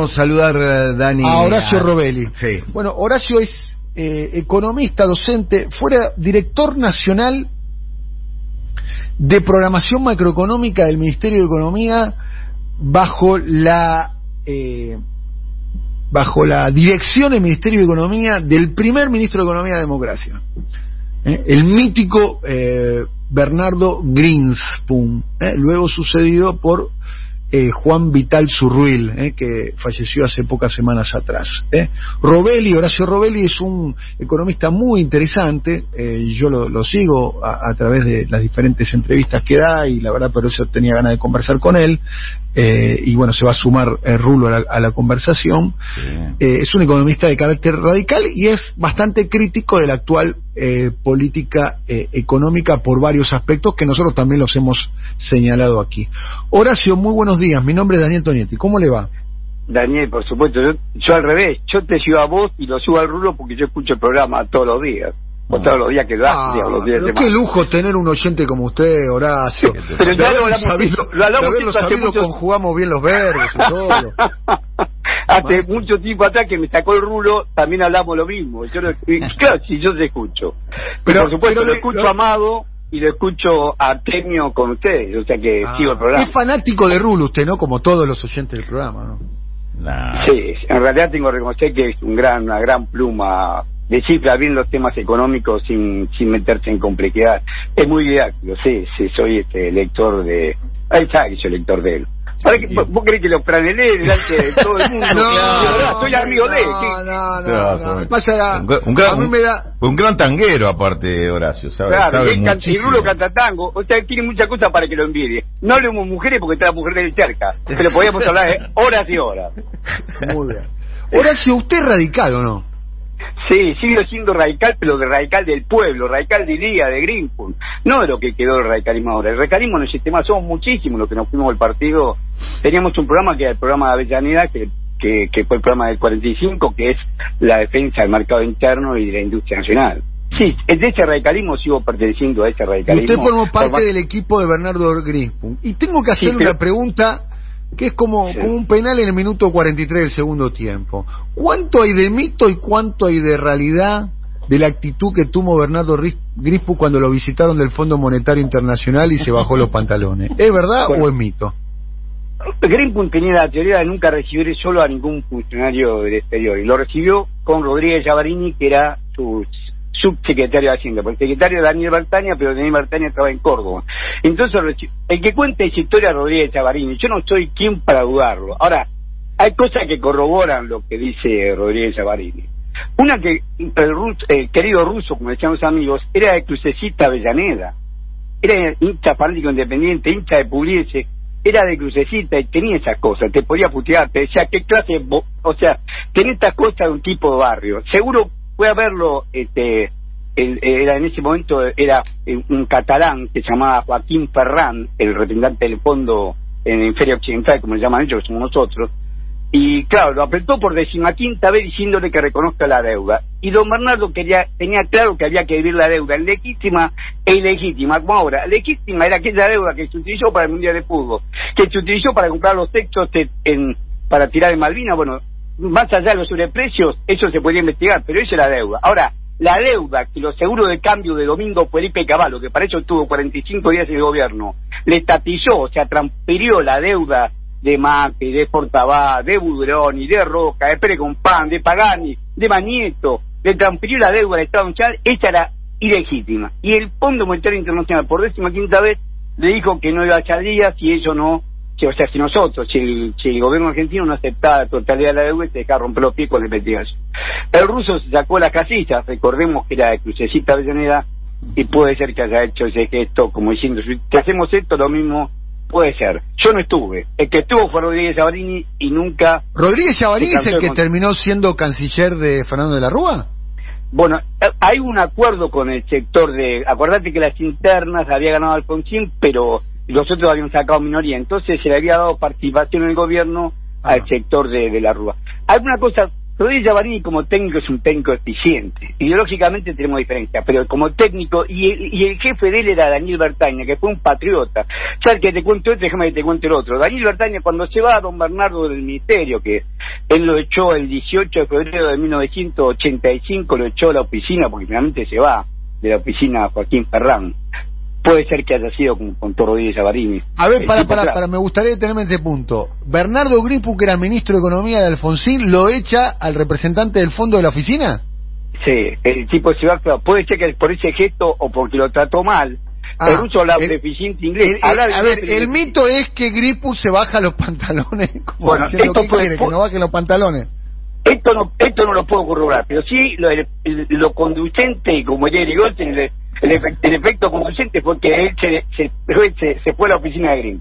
Vamos a saludar, eh, Dani. A Horacio Robelli. Sí. Bueno, Horacio es eh, economista, docente, fuera director nacional de programación macroeconómica del Ministerio de Economía bajo la eh, bajo la dirección del Ministerio de Economía del primer ministro de Economía de Democracia, ¿eh? el mítico eh, Bernardo Greenspoon, luego sucedido por eh, Juan Vital Zurruil, eh, que falleció hace pocas semanas atrás. Eh. Robelli, Horacio Robelli es un economista muy interesante, eh, yo lo, lo sigo a, a, través de las diferentes entrevistas que da y la verdad por eso tenía ganas de conversar con él. Eh, y bueno, se va a sumar Rulo a la, a la conversación. Sí. Es un economista de carácter radical y es bastante crítico de la actual eh, política económica por varios aspectos que nosotros también los hemos señalado aquí. Horacio, muy buenos días. Mi nombre es Daniel Tonietti. ¿Cómo le va? Daniel, por supuesto. Yo, yo al revés. Yo te sigo a vos y lo subo al Rulo porque yo escucho el programa todos los días o todos los días que das, ah, digamos, los días pero qué lujo tener un oyente como usted, Horacio. pero ya lo hablamos, sabido, lo hablamos mucho... conjugamos bien los verbos y todo. Hace Más. mucho tiempo atrás que me sacó el rulo, también hablamos lo mismo. Yo lo, claro, si yo te escucho. Pero, por supuesto, pero lo escucho lo... amado y lo escucho artemio con ustedes, o sea que ah, sigo el programa. Es fanático de Rulo usted, ¿no? Como todos los oyentes del programa, ¿no? Nah. Sí, en realidad tengo que reconocer que es un gran, una gran pluma descifra bien los temas económicos sin, sin meterse en complejidad. Es muy didáctico, sí, sí, soy este lector de... Ahí está que soy lector de él. ¿Para que, vos, ¿Vos crees que lo franelé delante de todo el mundo? no, no, soy amigo no, de él. No, no, no. no. Pasa, un, un, gran, a mí me da... un gran tanguero, aparte, Horacio. Sabe, claro, sabe y, canta, y Rulo canta tango. O sea, tiene muchas cosas para que lo envidie. No hablemos mujeres porque está la mujer del cerca. Pero podíamos hablar de horas y horas. Muy bien. Horacio, ¿usted es radical o no? Sí, sigo siendo radical, pero de radical del pueblo, radical de día, de Greenpool, no de lo que quedó el radicalismo ahora. El radicalismo en el sistema somos muchísimos los que nos fuimos del partido. Teníamos un programa que era el programa de Avellaneda, que, que, que fue el programa del 45, que es la defensa del mercado interno y de la industria nacional. Sí, de ese radicalismo sigo perteneciendo a ese radicalismo. Usted formó parte Por... del equipo de Bernardo Greenpool. Y tengo que hacerle sí, pero... una pregunta que es como, sí. como un penal en el minuto 43 del segundo tiempo. ¿Cuánto hay de mito y cuánto hay de realidad de la actitud que tuvo Bernardo Grispu cuando lo visitaron del Fondo Monetario Internacional y se bajó los pantalones? ¿Es verdad bueno, o es mito? Grispu tenía la teoría de nunca recibir solo a ningún funcionario del exterior y lo recibió con Rodríguez Llavarini, que era su subsecretario de Hacienda, porque el secretario Daniel Bertania, pero Daniel Bertania estaba en Córdoba. Entonces, el que cuenta esa historia Rodríguez Chavarini, yo no soy quien para dudarlo. Ahora, hay cosas que corroboran lo que dice Rodríguez Chavarini. Una que el, ruso, el querido ruso, como decían los amigos, era de Crucecita Avellaneda. Era hincha fanático independiente, hincha de Pugliese, era de Crucecita y tenía esas cosas, te podía putear, te decía qué clase, o sea, tenía estas cosas de un tipo de barrio. Seguro fue a verlo, este, era en ese momento era un catalán que se llamaba Joaquín Ferrán, el representante del fondo en Feria Occidental, como le llaman ellos, que somos nosotros, y claro, lo apretó por decimaquinta vez diciéndole que reconozca la deuda. Y don Bernardo quería, tenía claro que había que vivir la deuda, legítima e ilegítima, como ahora. Legítima era aquella deuda que se utilizó para el Mundial de Fútbol, que se utilizó para comprar los textos en, para tirar en Malvinas, bueno, más allá de los sobreprecios, eso se podía investigar, pero eso es la deuda. Ahora, la deuda que los seguros de cambio de Domingo Felipe Caballo, que para eso estuvo 45 días en el gobierno, le estatizó, o sea, transfirió la deuda de Macri, de Portabá, de Budroni, de Roca, de Pérez Compán, de Pagani, de Manieto, le transfirió la deuda al Estado Nacional, esa era ilegítima. Y el Fondo Monetario Internacional, por décima quinta vez, le dijo que no iba a echar días si ello no o sea, si nosotros, si el, si el gobierno argentino no aceptaba la totalidad de la deuda, se dejaba romper los pies con la investigación. El ruso se sacó las casillas, recordemos que era de Crucecita Avellaneda, y puede ser que haya hecho ese gesto como diciendo, si te hacemos esto, lo mismo puede ser. Yo no estuve. El que estuvo fue Rodríguez Chavarini y nunca... ¿Rodríguez Chavarini es el que terminó siendo canciller de Fernando de la Rúa? Bueno, hay un acuerdo con el sector de... Acordate que las internas había ganado Alfonsín, pero los otros habían sacado minoría. Entonces se le había dado participación en el gobierno ah. al sector de, de la Rúa. Alguna cosa Rodríguez Javarini como técnico es un técnico eficiente. Ideológicamente tenemos diferencia, pero como técnico, y el, y el jefe de él era Daniel Bertaña, que fue un patriota. ¿Sabes que te cuento este? Déjame que te cuente el otro. Daniel Bertaña, cuando se va a don Bernardo del Ministerio, que Él lo echó el 18 de febrero de 1985, lo echó a la oficina, porque finalmente se va de la oficina Joaquín Ferrán. Puede ser que haya sido con, con Toro Díez Avarini. A ver, para, para, para, me gustaría detenerme en este punto. Bernardo Gripu, que era ministro de Economía de Alfonsín, lo echa al representante del fondo de la oficina. Sí, el tipo se va, puede ser que por ese gesto o porque lo trató mal. Ah, el ruso habla deficiente inglés. El- el- habla a ver, el mito es que Gripu se baja los pantalones. Como Bueno, diciendo, esto ¿qué fue- quiere? Que no bajen los pantalones. Esto no, esto no lo puedo corroborar, pero sí lo, el- lo conducente, como Jerry Goldstein, el, el, efe- el efecto conducente fue que él se, se, se, fue a la oficina de Green.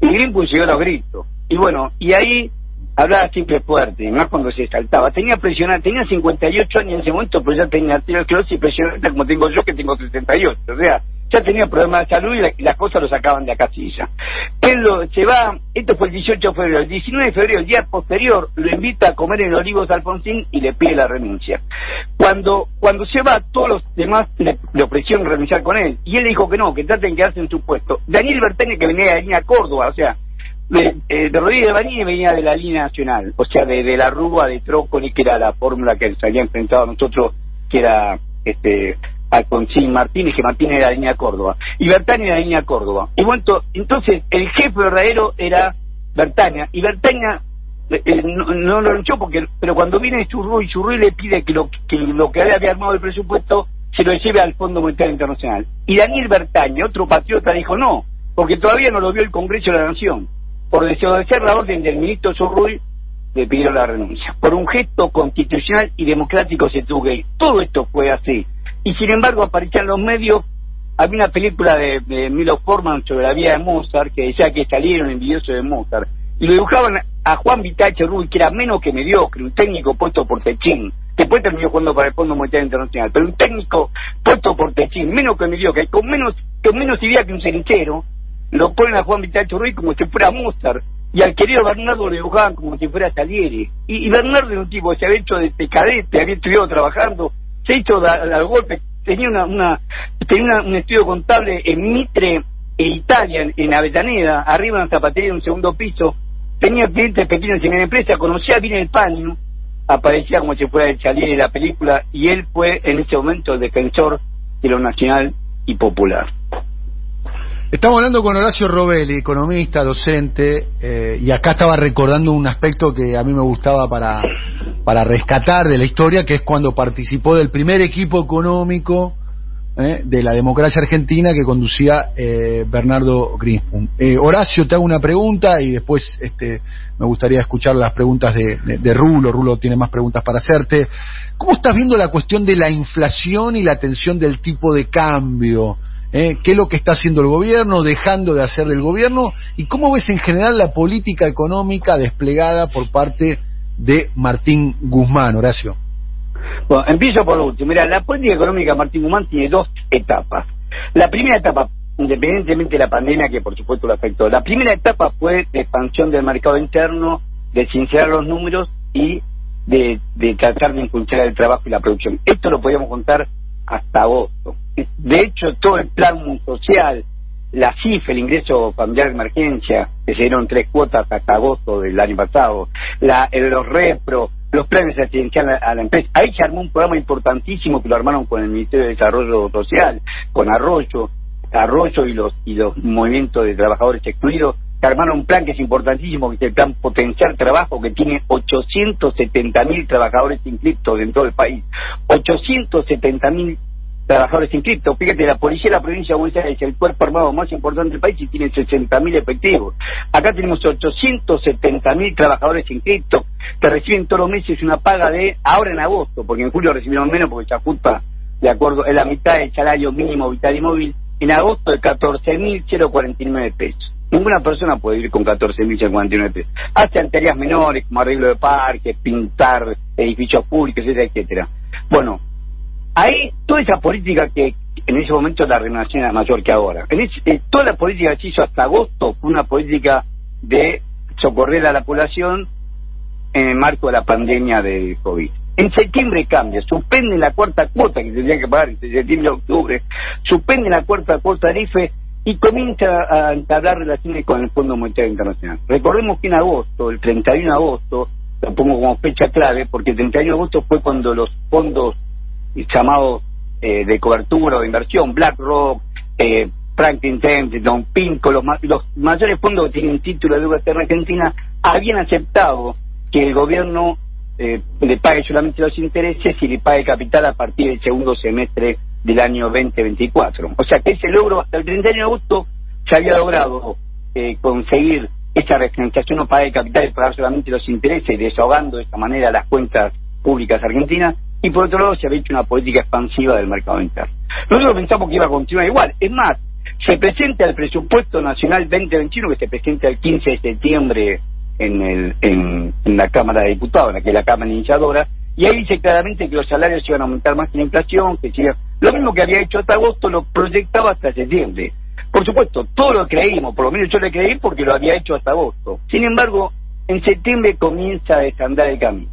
Y Green consiguió los gritos. Y bueno, y ahí hablaba siempre fuerte, más cuando se saltaba. Tenía presionada, tenía 58 años en ese momento, pero ya tenía arteriosclerosis presionante como tengo yo, que tengo 68. O sea, ya tenía problemas de salud y, la- y las cosas lo sacaban de la casilla. Él lo, se va, esto fue el 18 de febrero, el 19 de febrero, el día posterior, lo invita a comer en Olivos Alfonsín y le pide la renuncia. Cuando cuando se va, todos los demás le, le ofrecieron renunciar con él. Y él dijo que no, que traten de quedarse en su puesto. Daniel Bertani, que venía de la línea Córdoba, o sea, de, eh, de Rodríguez de Banini venía de la línea nacional, o sea, de, de la Rúa de Trócoli, que era la fórmula que se había enfrentado a nosotros, que era este Alfonsín Martínez, que Martínez era de línea Córdoba, y Bertani era de línea Córdoba. Y bueno, to- entonces el jefe verdadero era Bertania, y Bertania eh, eh, no, no lo luchó porque pero cuando viene Churruy Churruy le pide que lo que lo que había armado el presupuesto se lo lleve al Fondo Monetario Internacional. Y Daniel Bertaña otro patriota dijo no porque todavía no lo vio el Congreso de la Nación. Por desobedecer la orden del ministro Churruy le pidió la renuncia. Por un gesto constitucional y democrático se tuvo que ir. Todo esto fue así y sin embargo aparecían los medios había una película de, de Milo Forman sobre la vida de Mozart que decía que salieron envidiosos de Mozart y lo dibujaban a Juan Vitache Rubí, que era menos que mediocre, un técnico puesto por Techín. Después terminó jugando para el Fondo Monetario Internacional, pero un técnico puesto por Techín, menos que mediocre, con menos, con menos idea que un cenicero, lo ponen a Juan Vitache Rubí como si fuera Mozart. Y al querido Bernardo lo dibujaban como si fuera Salieri. Y, y Bernardo era un tipo que se había hecho de cadete, había estudiado trabajando, da- al golpe, tenía una, una tenía una- un estudio contable en Mitre, en Italia, en, en Avellaneda, arriba en una zapatería en un segundo piso, tenía clientes pequeños en la empresa, conocía bien el paño, aparecía como si fuera el Chalier de la película, y él fue en ese momento el defensor de lo nacional y popular. Estamos hablando con Horacio Robelli, economista, docente, eh, y acá estaba recordando un aspecto que a mí me gustaba para, para rescatar de la historia, que es cuando participó del primer equipo económico eh, de la democracia argentina que conducía eh, Bernardo Grinspoon. Eh, Horacio, te hago una pregunta y después este, me gustaría escuchar las preguntas de, de- de Rulo. Rulo tiene más preguntas para hacerte. ¿Cómo estás viendo la cuestión de la inflación y la tensión del tipo de cambio? ¿Eh? ¿Qué es lo que está haciendo el gobierno, dejando de hacer del gobierno? ¿Y cómo ves en general la política económica desplegada por parte de Martín Guzmán, Horacio? Bueno, empiezo por último. Mira, la política económica de Martín Guzmán tiene dos etapas. La primera etapa, independientemente de la pandemia que por supuesto lo afectó, la primera etapa fue de expansión del mercado interno, de sincerar los números y de, de tratar de impulsar el trabajo y la producción. Esto lo podíamos contar hasta agosto. De hecho, todo el plan social, la CIF, el ingreso familiar de emergencia, que se dieron tres cuotas hasta agosto del año pasado, la, los repro, los planes asistenciales a la empresa. Ahí se armó un programa importantísimo que lo armaron con el Ministerio de Desarrollo Social, con Arroyo, Arroyo y los y los movimientos de trabajadores excluidos, que armaron un plan que es importantísimo, que es el plan Potenciar Trabajo, que tiene 870 mil trabajadores inscriptos en todo el país. 870 trabajadores inscriptos. Fíjate, la policía de la provincia de Buenos Aires es el cuerpo armado más importante del país y tiene 60.000 efectivos. Acá tenemos 870.000 trabajadores inscriptos que reciben todos los meses una paga de, ahora en agosto, porque en julio recibieron menos porque se ajusta de acuerdo, es la mitad del salario mínimo vital y móvil, en agosto de 14.049 pesos. Ninguna persona puede vivir con 14.049 pesos. Hacen tareas menores como arreglo de parques, pintar edificios públicos, etcétera, etcétera. Bueno, ahí toda esa política que en ese momento la renovación era mayor que ahora. En ese- eh, toda la política que se hizo hasta agosto fue una política de socorrer a la población en el marco de la pandemia de COVID. En septiembre cambia, suspenden la cuarta cuota que tendrían que pagar en septiembre octubre, suspenden la cuarta cuota del IFE y comienza a entablar relaciones con el Fondo Monetario Internacional. Recordemos que en agosto, el 31 de agosto, lo pongo como fecha clave, porque el 31 de agosto fue cuando los fondos llamados eh, de cobertura o de inversión, BlackRock, eh, Franklin Templeton, Pinco, los, los mayores fondos que tienen título de deuda externa argentina, habían aceptado que el gobierno eh, le pague solamente los intereses y le pague capital a partir del segundo semestre del año 2024. O sea que ese logro hasta el 31 de agosto se había logrado eh, conseguir esa refinanciación o pague capital y pagar solamente los intereses, desahogando de esta manera las cuentas públicas argentinas, y por otro lado se había hecho una política expansiva del mercado interno. Nosotros pensamos que iba a continuar igual. Es más, se presenta el presupuesto nacional 2021 que se presenta el 15 de septiembre en, el, en, la Cámara de Diputados, en la que es la Cámara Iniciadora, y ahí dice claramente que los salarios iban a aumentar más que la inflación, que lo mismo que había hecho hasta agosto lo proyectaba hasta septiembre. Por supuesto, todo lo creímos, por lo menos yo le creí porque lo había hecho hasta agosto. Sin embargo, en septiembre comienza a desandar el cambio.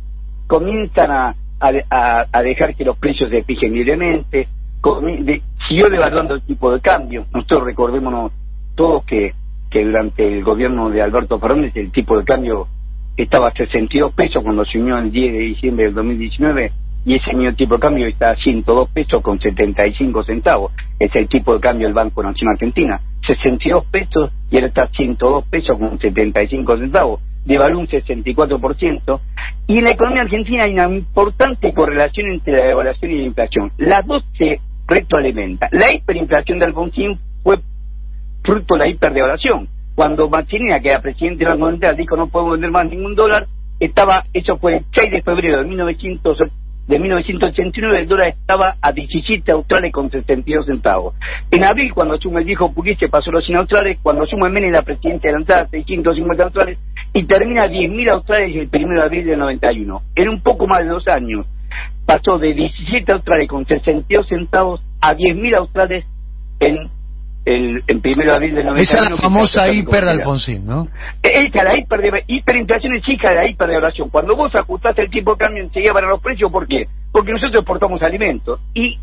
Comienzan a, a, dejar que los precios se fijen libremente, siguió devaluando el tipo de cambio. Nosotros recordémonos todos que que durante el gobierno de Alberto Fernández el tipo de cambio estaba a 62 pesos cuando se unió el 10 de diciembre del 2019 y ese mismo tipo de cambio está a 102 pesos con 75 centavos. Es el tipo de cambio del Banco Nacional Argentina. 62 pesos y ahora está a 102 pesos con 75 centavos. Devaluó un 64%. Y en la economía argentina hay una importante correlación entre la devaluación y la inflación. Las dos se retroalimentan. La hiperinflación de Alfonsín fue fruto de la hiperdevaluación. Cuando Machinina, que era presidente del Banco Central, dijo no podemos vender más ningún dólar, estaba, eso fue el 6 de febrero de, 1900, de 1989, el dólar estaba a 17 australes con 72 centavos. En abril, cuando asume el viejo Pugliese, pasó los 100 australes, cuando asume Menem, la presidenta de la entrada, 650 australes, y termina a 10.000 australes el 1 de abril del 91. En un poco más de dos años, pasó de 17 australes con 62 centavos a 10.000 australes en el, en primero de abril del 91. Esa es la famosa hiper de Alfonsín, ¿no? Esa, la hiper de, hiperinflación es hija de la hiperdevaluación. Cuando vos ajustaste el tipo de cambio enseguida para los precios, ¿por qué? Porque nosotros exportamos alimentos. Y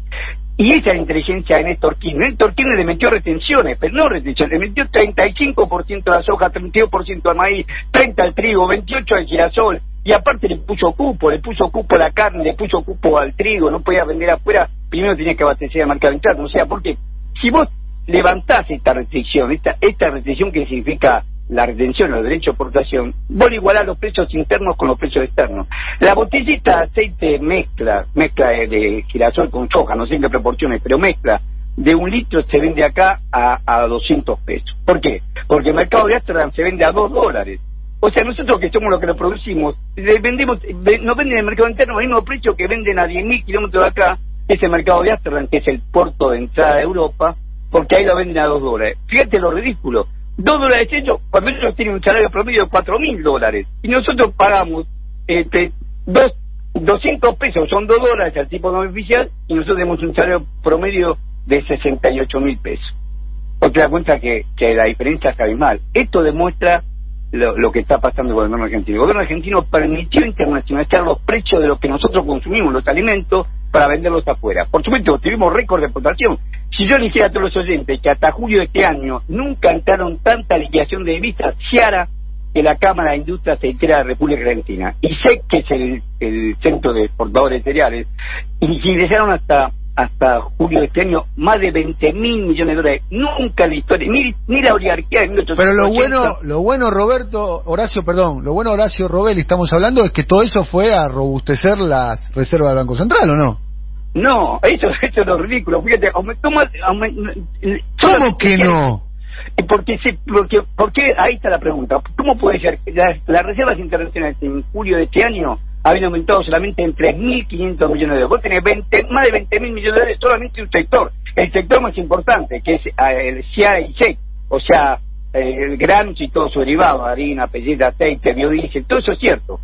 y esa inteligencia de Néstor Kirchner. Néstor Kirchner le metió retenciones, pero no retenciones, le metió 35% a la soja, 32% al maíz, 30% al trigo, 28% al girasol, y aparte le puso cupo, le puso cupo a la carne, le puso cupo al trigo, no podía vender afuera, primero tenía que abastecer el mercado interno. O sea, porque si vos levantás esta restricción, esta, esta restricción que significa la retención o el derecho de exportación, vos igualar los precios internos con los precios externos. La botellita de aceite mezcla, mezcla de, girasol con soja, no sé en qué proporciones, pero mezcla de un litro se vende acá a, a 200 pesos. ¿Por qué? Porque el mercado de Amsterdam se vende a 2 dólares. O sea, nosotros que somos los que lo producimos, vendemos, nos venden en el mercado interno al mismo precio que venden a 10.000 kilómetros de acá, ese mercado de Amsterdam, que es el puerto de entrada de Europa, porque ahí lo venden a dos dólares. Fíjate lo ridículo. Dos dólares hechos cuando ellos tienen un salario promedio de cuatro mil dólares. Y nosotros pagamos este, dos, 200 pesos, son dos dólares al tipo no oficial, y nosotros tenemos un salario promedio de 68 mil pesos. O te das cuenta que, la diferencia es abismal. Esto demuestra lo, que está pasando con el gobierno argentino. El gobierno argentino permitió internacionalizar los precios de lo que nosotros consumimos, los alimentos, para venderlos afuera. Por supuesto, tuvimos récord de exportación. Si yo le dijera a todos los oyentes que hasta julio de este año nunca entraron tanta liquidación de divisas, Ciara, que la Cámara de Industria Aceitera de la República Argentina, y sé que es el, el centro de exportadores de cereales, y si ingresaron hasta hasta julio de este año más de 20 mil millones de dólares. Nunca en la historia, ni, ni la oligarquía de Pero lo bueno, lo bueno, Roberto, Horacio, perdón, lo bueno, Horacio Robel, estamos hablando, es que todo eso fue a robustecer las reservas del Banco Central, ¿o no? No, eso, eso es lo ridículo. Fíjate, aumentó más. ¿Cómo que no? Porque, se, porque, porque ahí está la pregunta. ¿Cómo puede ser que las, las reservas internacionales en julio de este año habían aumentado solamente en 3.500 millones de dólares. Vos tenés 20, más de 20.000 millones de dólares solamente en un sector, el sector más importante, que es eh, el CIA y SEC, o sea, eh, el grano y todo su derivado, harina, pelleta, aceite, biodiesel, todo eso es cierto.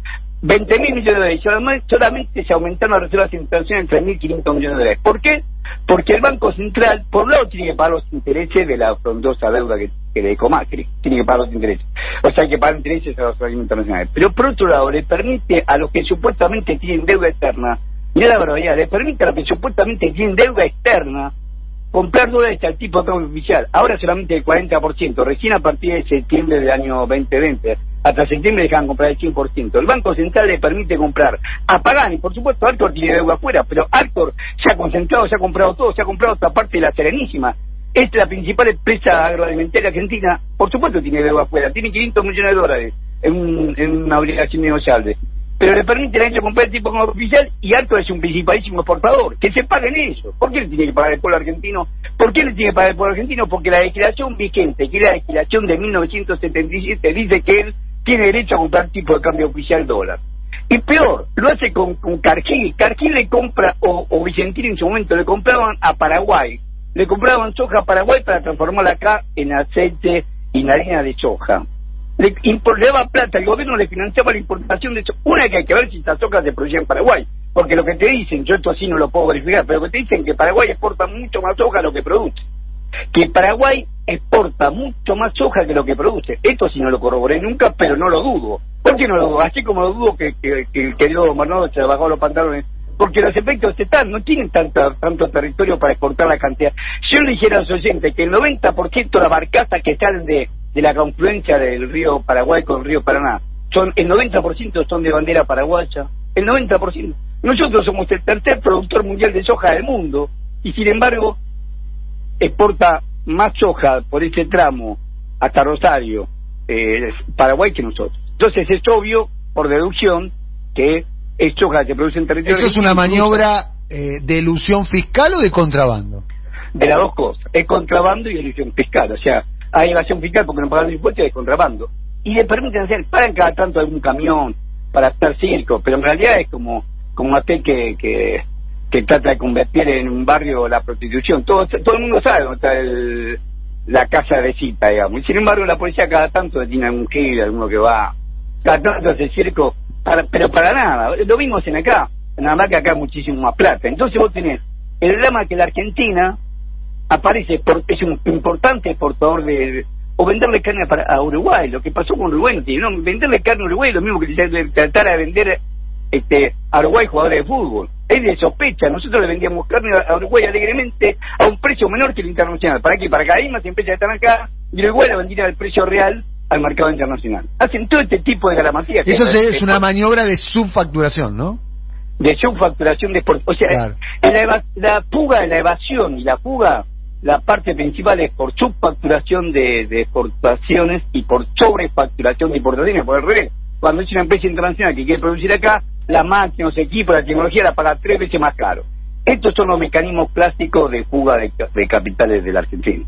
20 mil millones de dólares. Solamente se aumentaron las reservas internacionales en 3.500 millones de dólares. ¿Por qué? Porque el Banco Central, por un lado, tiene que pagar los intereses de la frondosa deuda que, que le dejó Macri. Tiene que pagar los intereses. O sea, hay que pagar intereses a los organismos internacionales. Pero por otro lado, le permite a los que supuestamente tienen deuda externa, mira la barbaridad, le permite a los que supuestamente tienen deuda externa comprar dólares al tipo de cambio oficial. Ahora solamente el 40%, recién a partir de septiembre del año 2020 hasta septiembre dejaban comprar el 100%. El Banco Central le permite comprar a Pagani, por supuesto, Alcor tiene deuda afuera, pero Alcor se ha concentrado, se ha comprado todo, se ha comprado otra parte de la Serenísima. Es la principal empresa agroalimentaria argentina, por supuesto tiene deuda afuera, tiene 500 millones de dólares en, en una obligación negociable. Pero le permite a ellos comprar el tipo como oficial y Alcor es un principalísimo exportador. Que se paguen eso. ¿Por qué le tiene que pagar el pueblo argentino? ¿Por qué le tiene que pagar el pueblo argentino? Porque la legislación vigente, que es la legislación de 1977, dice que él tiene derecho a comprar tipo de cambio oficial dólar. Y peor, lo hace con, con Cargill. Cargill le compra, o, o Vicentín en su momento, le compraban a Paraguay. Le compraban soja a Paraguay para transformarla acá en aceite y en harina de soja. Le, impor- le daba plata, el gobierno le financiaba la importación de soja. Una que hay que ver si esta soja se producía en Paraguay. Porque lo que te dicen, yo esto así no lo puedo verificar, pero lo que te dicen que Paraguay exporta mucho más soja de lo que produce que Paraguay exporta mucho más soja que lo que produce. Esto sí no lo corroboré nunca, pero no lo dudo. ¿Por qué no lo dudo? Así como lo dudo que, el querido gobernador se bajó los pantalones. Porque los efectos están, no tienen tanta, tanto territorio para exportar la cantidad. Si yo le dijera a los oyentes que el 90% de las barcazas que salen de, de la confluencia del río Paraguay con el río Paraná, son el 90% son de bandera paraguaya, el 90%. Nosotros somos el tercer productor mundial de soja del mundo y sin embargo exporta más soja por ese tramo hasta Rosario, eh, Paraguay que nosotros. Entonces es obvio, por deducción, que es soja que se produce en territorio. ¿Eso es una maniobra eh, de elusión fiscal o de contrabando? De las dos cosas, es contrabando y elusión fiscal. O sea, hay evasión fiscal porque no pagan impuestos y es contrabando. Y le permiten hacer, pagan cada tanto algún camión para estar circo, pero en realidad es como, como aquel que, que, que trata de convertir en un barrio la prostitución. Todo, todo el mundo sabe dónde está el, la casa de cita, digamos. Y sin embargo, la policía cada tanto detiene algún gil, alguno que va, cada tanto hace circo, para- pero para nada. Lo vimos en acá, nada más que acá muchísimo más plata. Entonces vos tenés el drama que la Argentina aparece, por, es un importante exportador de, o venderle carne para, a Uruguay, lo que pasó con Uruguay, no, venderle carne a Uruguay es lo mismo que tratar de vender este, a Uruguay jugadores de fútbol. Es de sospecha, nosotros le vendíamos carne a a Uruguay alegremente a un precio menor que el internacional. ¿Para qué? Para que hay más empresas están acá y Uruguay la vendía al precio real al mercado internacional. Hacen todo este tipo de galamasía. que Eso es- una maniobra de subfacturación, ¿no? de subfacturación de O sea, Claro. la, la fuga, la evasión y la fuga, la parte principal es por subfacturación de, exportaciones y por sobrefacturación de importaciones, por el revés. Cuando es una empresa internacional que quiere producir acá, las máquinas, los equipos, la tecnología la paga tres veces más caro. Estos son los mecanismos clásicos de fuga de, ca- de capitales de la Argentina.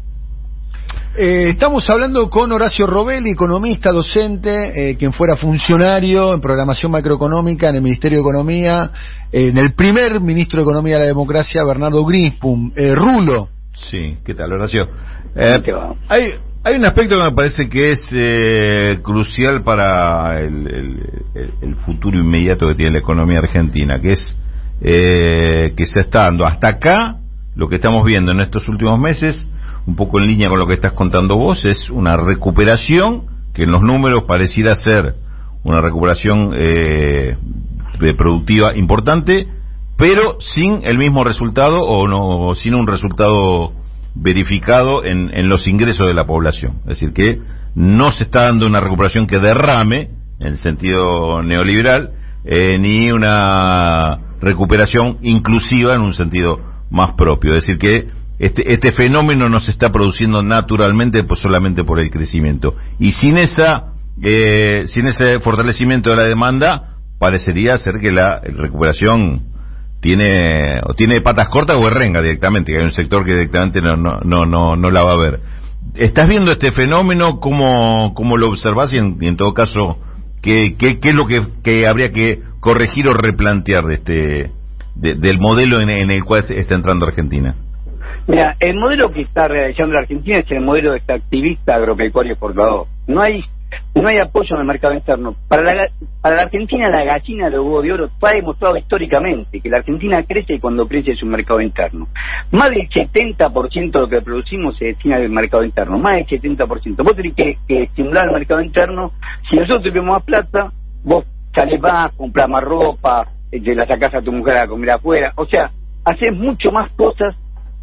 Eh, estamos hablando con Horacio Robelli, economista, docente, eh, quien fuera funcionario en programación macroeconómica en el Ministerio de Economía, en el primer ministro de Economía de la Democracia, Bernardo Grispum. Eh, Rulo, Sí, ¿qué tal, Horacio? Eh, hay, hay un aspecto que me parece que es eh, crucial para el, el- el- futuro inmediato que tiene la economía argentina, que es eh, que se está dando hasta acá, lo que estamos viendo en estos últimos meses, un poco en línea con lo que estás contando vos, es una recuperación que en los números pareciera ser una recuperación eh, productiva importante, pero sin el mismo resultado o no sin un resultado verificado en, en los ingresos de la población. Es decir, que no se está dando una recuperación que derrame, en el sentido neoliberal, eh, ni una recuperación inclusiva en un sentido más propio. Es decir, que este, este fenómeno no se está produciendo naturalmente pues solamente por el crecimiento. Y sin esa eh, sin ese fortalecimiento de la demanda, parecería ser que la recuperación tiene o tiene patas cortas o es renga directamente, que hay un sector que directamente no, no, no, no, no la va a ver. ¿Estás viendo este fenómeno? ¿Cómo, cómo lo observas? Y en, todo caso, ¿qué, qué, qué es lo que, que habría que corregir o replantear de este de- del modelo en, en el cual está entrando Argentina? Mira, el modelo que está realizando la Argentina es el modelo de activista agropecuario exportador. No hay no hay apoyo en el mercado interno. Para la, para la Argentina la gallina de huevo de oro ha demostrado históricamente que la Argentina crece cuando crece su mercado interno. Más del 70% de lo que producimos se destina al mercado interno, más del 70%. Vos tenés que, estimular el mercado interno. Si nosotros tenemos más plata, vos salés más, comprás más ropa, eh, te la sacás a tu mujer a comer afuera. O sea, haces mucho más cosas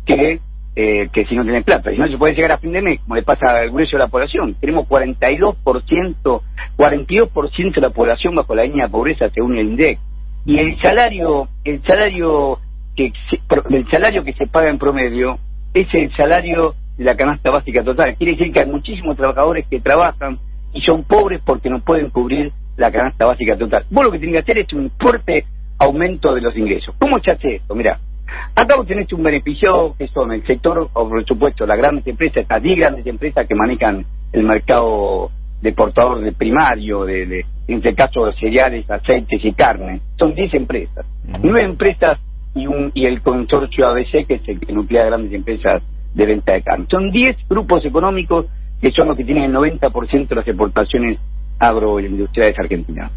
que eh, que si no tienen plata. Y no se puede llegar a fin de mes, como le pasa al grueso de la población. Tenemos 42%, 42% de la población bajo la línea de pobreza según el INDEC. Y el salario, el salario que se, el salario que se paga en promedio es el salario de la canasta básica total. Quiere decir que hay muchísimos trabajadores que trabajan y son pobres porque no pueden cubrir la canasta básica total. Vos lo que tenés que hacer es un fuerte aumento de los ingresos. ¿Cómo se esto? Mira, acá vos tenés un beneficio que son el sector, o por supuesto, las grandes empresas, estas 10 grandes empresas que manejan el mercado de portador de primario, de, de en este caso cereales, aceites y carne. Son 10 empresas. Nueve empresas y, un, y el consorcio ABC, que es el que nuclea grandes empresas de venta de carne. Son 10 grupos económicos que son los que tienen el 90% de las exportaciones agroindustriales argentinas.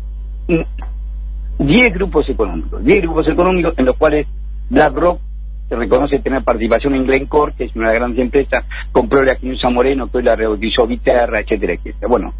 10 grupos económicos, 10 grupos económicos en los cuales BlackRock se reconoce tener participación en Glencore, que es una grandes empresas, compró la Quinusa Moreno, que hoy la rebautizó Viterra, etcétera, etcétera. Bueno,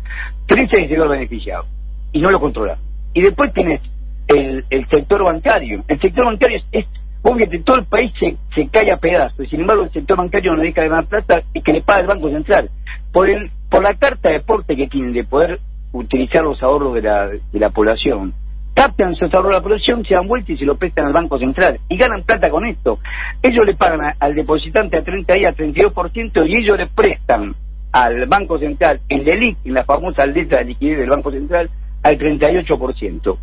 13 llegó beneficiado y no lo controla. Y después tienes el, el sector bancario. El sector bancario es, es obvio que todo el país se, cae a pedazos, sin embargo el sector bancario no deja de ganar plata y que le paga el Banco Central. Por, el, por la carta de porte que tienen de poder utilizar los ahorros de la, de la población, captan esos ahorros de la población, se dan vuelta y se lo prestan al Banco Central y ganan plata con esto. Ellos le pagan al depositante a 30 días 32% y ellos le prestan al Banco Central en LELIC, en la famosa letra de liquidez del Banco Central, al 38%.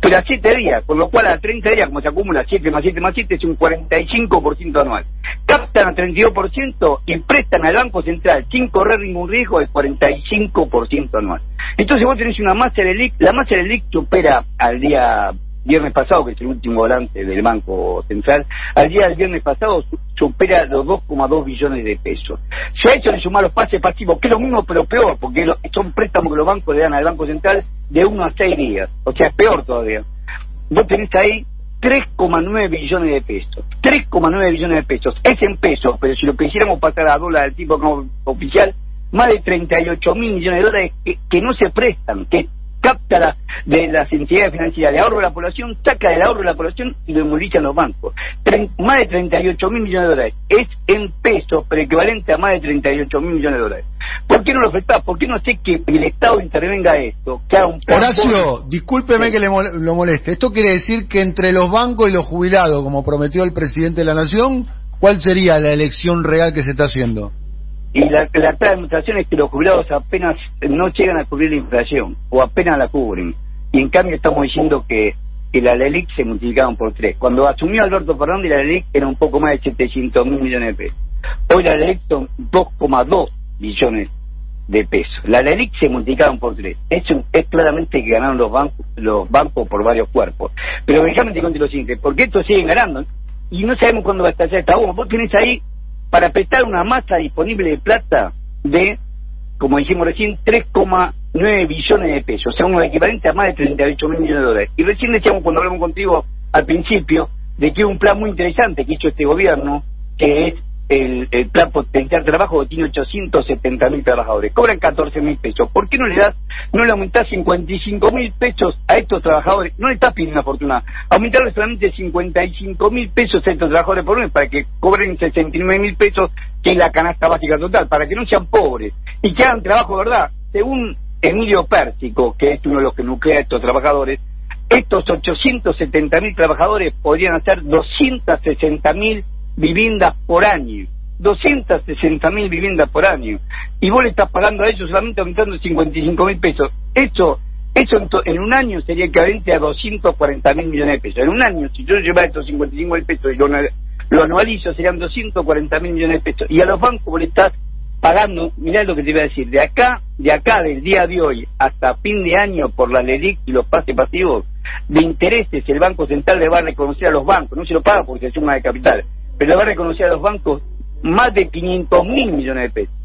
Pero a 7 días, con lo cual a 30 días, como se acumula 7 más 7 más 7, es un 45% anual. Captan al 32% y prestan al Banco Central sin correr ningún riesgo el 45% anual. Entonces vos tenés una masa de LIC, la masa de LIC supera al día viernes pasado, que es el último volante del Banco Central, al día del viernes pasado supera los 2,2 billones de pesos. Si a eso le sumar los pases pasivos, que es lo mismo pero peor, porque son préstamos que los bancos le dan al Banco Central de 1 a 6 días, o sea, es peor todavía. Vos tenés ahí 3,9 billones de pesos. 3,9 billones de pesos. Es en pesos, pero si lo quisiéramos pasar a dólar al tipo oficial, más de 38 mil millones de dólares que, que no se prestan, que capta la, de las entidades financieras de ahorro de la población, saca del ahorro de la población y lo en los bancos. más de 38 mil millones de dólares. Es en pesos, pero equivalente a más de 38 mil millones de dólares. ¿Por qué no lo afecta? ¿Por qué no sé que el Estado intervenga esto? Que haga un Horacio, discúlpeme que le lo moleste. ¿Esto quiere decir que entre los bancos y los jubilados, como prometió el presidente de la Nación, cuál sería la elección real que se está haciendo? Y la, la demostración es que los jubilados apenas no llegan a cubrir la inflación, o apenas la cubren. Y en cambio estamos diciendo que, que la LELIC se multiplicaron por tres. Cuando asumió Alberto Fernández, la LELIC era un poco más de 700 mil millones de pesos. Hoy la LELIC son 2,2 billones de pesos. La LELIC se multiplicaron por tres. Eso es claramente que ganaron los bancos, los bancos por varios cuerpos. Pero déjame te contar lo siguiente, porque estos siguen ganando y no sabemos cuándo va a estallar esta bomba. Vos tenés ahí para prestar una masa disponible de plata de, como dijimos recién, 3,9 billones de pesos, o sea, un equivalente a más de 38 mil millones de dólares. Y recién decíamos cuando hablamos contigo al principio de que hay un plan muy interesante que hizo este gobierno, que es el, plan potenciar trabajo que tiene 870 mil trabajadores, cobran 14 mil pesos. ¿Por qué no le das, no le aumentás 55 mil pesos a estos trabajadores? No le estás pidiendo una fortuna, aumentarle solamente 55 mil pesos a estos trabajadores por mes para que cobren 69 mil pesos, que es la canasta básica total, para que no sean pobres y que hagan trabajo, ¿verdad? Según Emilio Pérsico, que es uno de los que nuclea a estos trabajadores, estos 870 mil trabajadores podrían hacer 260 mil viviendas por año. 260 mil viviendas por año. Y vos le estás pagando a ellos solamente aumentando 55 mil pesos. Eso eso en, un año sería equivalente a 240 mil millones de pesos. En un año, si yo llevara estos 55 mil pesos y lo, lo anualizo, serían 240 mil millones de pesos. Y a los bancos vos le estás pagando, mirá lo que te iba a decir, de acá, de acá, del día de hoy hasta fin de año por la LEDIC y los pases pasivos, de intereses el Banco Central le va a reconocer a los bancos, no se lo paga porque se suma de capital, pero va a reconocer a los bancos más de 500 mil millones de pesos.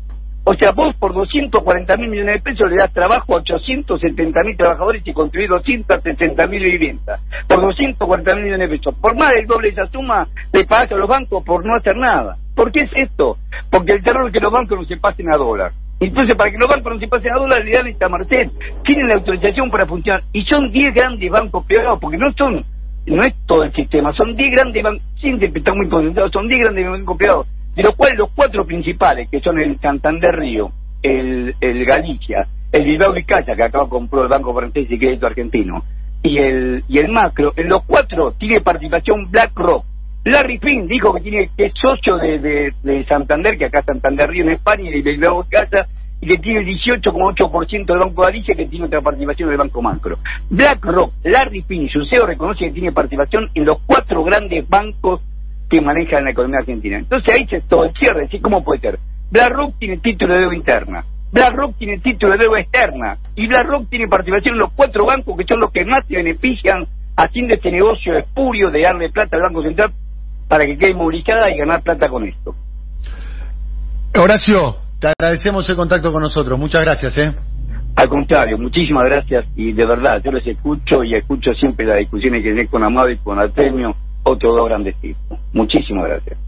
O sea, vos por 240 mil millones de pesos le das trabajo a 870 mil trabajadores y construís 260 mil viviendas. Por 240 mil millones de pesos. Por más del doble de esa suma le pagas a los bancos por no hacer nada. ¿Por qué es esto? Porque el terror es que los bancos no se pasen a dólar. Entonces, para que los bancos no se pasen a dólar, le dan esta Marcel. Tienen la autorización para funcionar. Y son 10 grandes bancos pegados, porque no son no es todo el sistema, son 10 grandes bancos, siempre están muy concentrados, son 10 grandes bancos privados de los cuales los cuatro principales, que son el Santander Río, el, el Galicia, el Bilbao Vizcaya, que acaba compró el Banco Francés y Crédito Argentino, y el, y el Macro, en los cuatro tiene participación BlackRock. Larry Finn dijo que tiene que es socio de, de, de Santander, que acá Santander Río en España, y Bilbao Vizcaya, y que tiene el 18,8% del Banco Galicia, que tiene otra participación del Banco Macro. BlackRock, Larry Finn, su CEO reconoce que tiene participación en los cuatro grandes bancos que manejan la economía argentina. Entonces ahí se todo el cierre. ¿cómo puede ser? BlackRock tiene título de deuda interna, BlackRock tiene título de deuda externa, y BlackRock tiene participación en los cuatro bancos que son los que más se benefician haciendo este negocio espurio de darle plata al Banco Central para que quede movilizada y ganar plata con esto. Horacio, te agradecemos el contacto con nosotros. Muchas gracias, ¿eh? Al contrario, muchísimas gracias y de verdad, yo les escucho y escucho siempre las discusiones que tienen con Amado y con Artemio, otros dos grandes tipos. Muchísimas gracias.